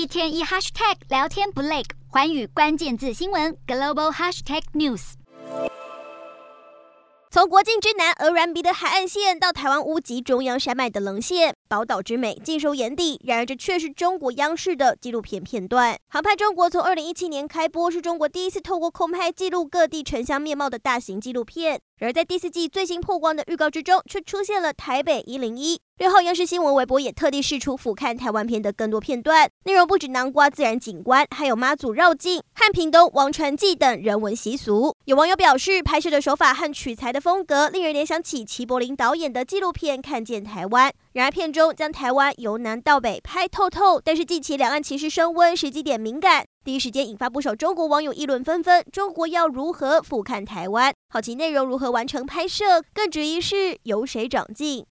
一天一 hashtag 聊天不累，环宇关键字新闻 global hashtag news。从国境之南鹅銮鼻的海岸线到台湾屋脊中央山脉的棱线，宝岛之美尽收眼底。然而，这却是中国央视的纪录片片段。航拍中国从二零一七年开播，是中国第一次透过空拍记录各地城乡面貌的大型纪录片。然而，在第四季最新曝光的预告之中，却出现了台北一零一。六号央视新闻微博也特地释出俯瞰台湾片的更多片段，内容不止南瓜自然景观，还有妈祖绕境汉屏东王船祭等人文习俗。有网友表示，拍摄的手法和取材的风格令人联想起齐柏林导演的纪录片《看见台湾》。然而，片中将台湾由南到北拍透透，但是近期两岸情势升温，时机点敏感，第一时间引发不少中国网友议论纷纷。中国要如何俯瞰台湾？好奇内容如何完成拍摄？更质疑是由谁掌镜？